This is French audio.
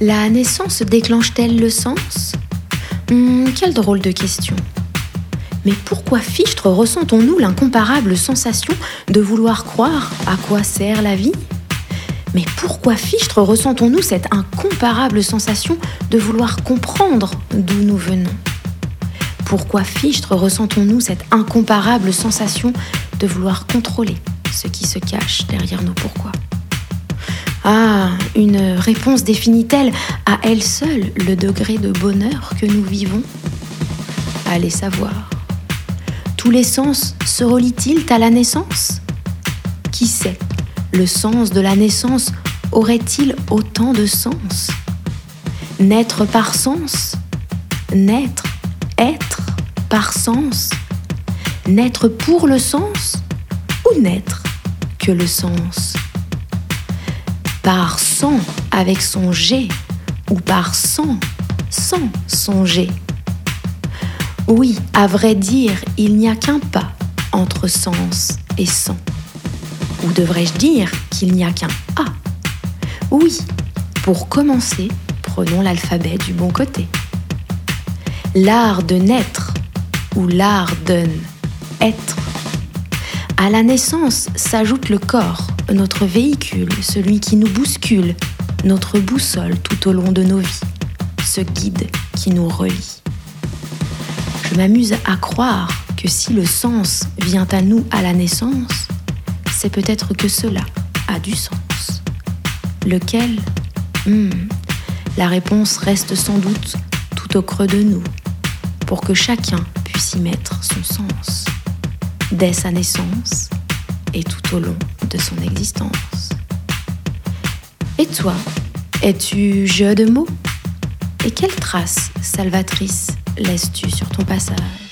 La naissance déclenche-t-elle le sens? Hum, Quelle drôle de question. Mais pourquoi fichtre ressentons-nous l'incomparable sensation de vouloir croire à quoi sert la vie? Mais pourquoi fichtre ressentons-nous cette incomparable sensation de vouloir comprendre d'où nous venons? Pourquoi fichtre ressentons-nous cette incomparable sensation de vouloir contrôler ce qui se cache derrière nos pourquoi? Ah, une réponse définit-elle à elle seule le degré de bonheur que nous vivons? Allez savoir. Tous les sens se relient-ils à la naissance? Qui sait Le sens de la naissance aurait-il autant de sens? Naître par sens Naître, être par sens? Naître pour le sens Ou naître que le sens? Par sang avec son G ou par sang sans son G. Oui, à vrai dire, il n'y a qu'un pas entre sens et sang. Ou devrais-je dire qu'il n'y a qu'un A? Oui, pour commencer, prenons l'alphabet du bon côté. L'art de naître ou l'art d'un être. À la naissance s'ajoute le corps notre véhicule, celui qui nous bouscule, notre boussole tout au long de nos vies, ce guide qui nous relie. Je m'amuse à croire que si le sens vient à nous à la naissance, c'est peut-être que cela a du sens. Lequel? Hmm, La réponse reste sans doute tout au creux de nous, pour que chacun puisse y mettre son sens. Dès sa naissance, et tout au long de son existence. Et toi, es-tu jeu de mots? Et quelle trace salvatrice laisses-tu sur ton passage?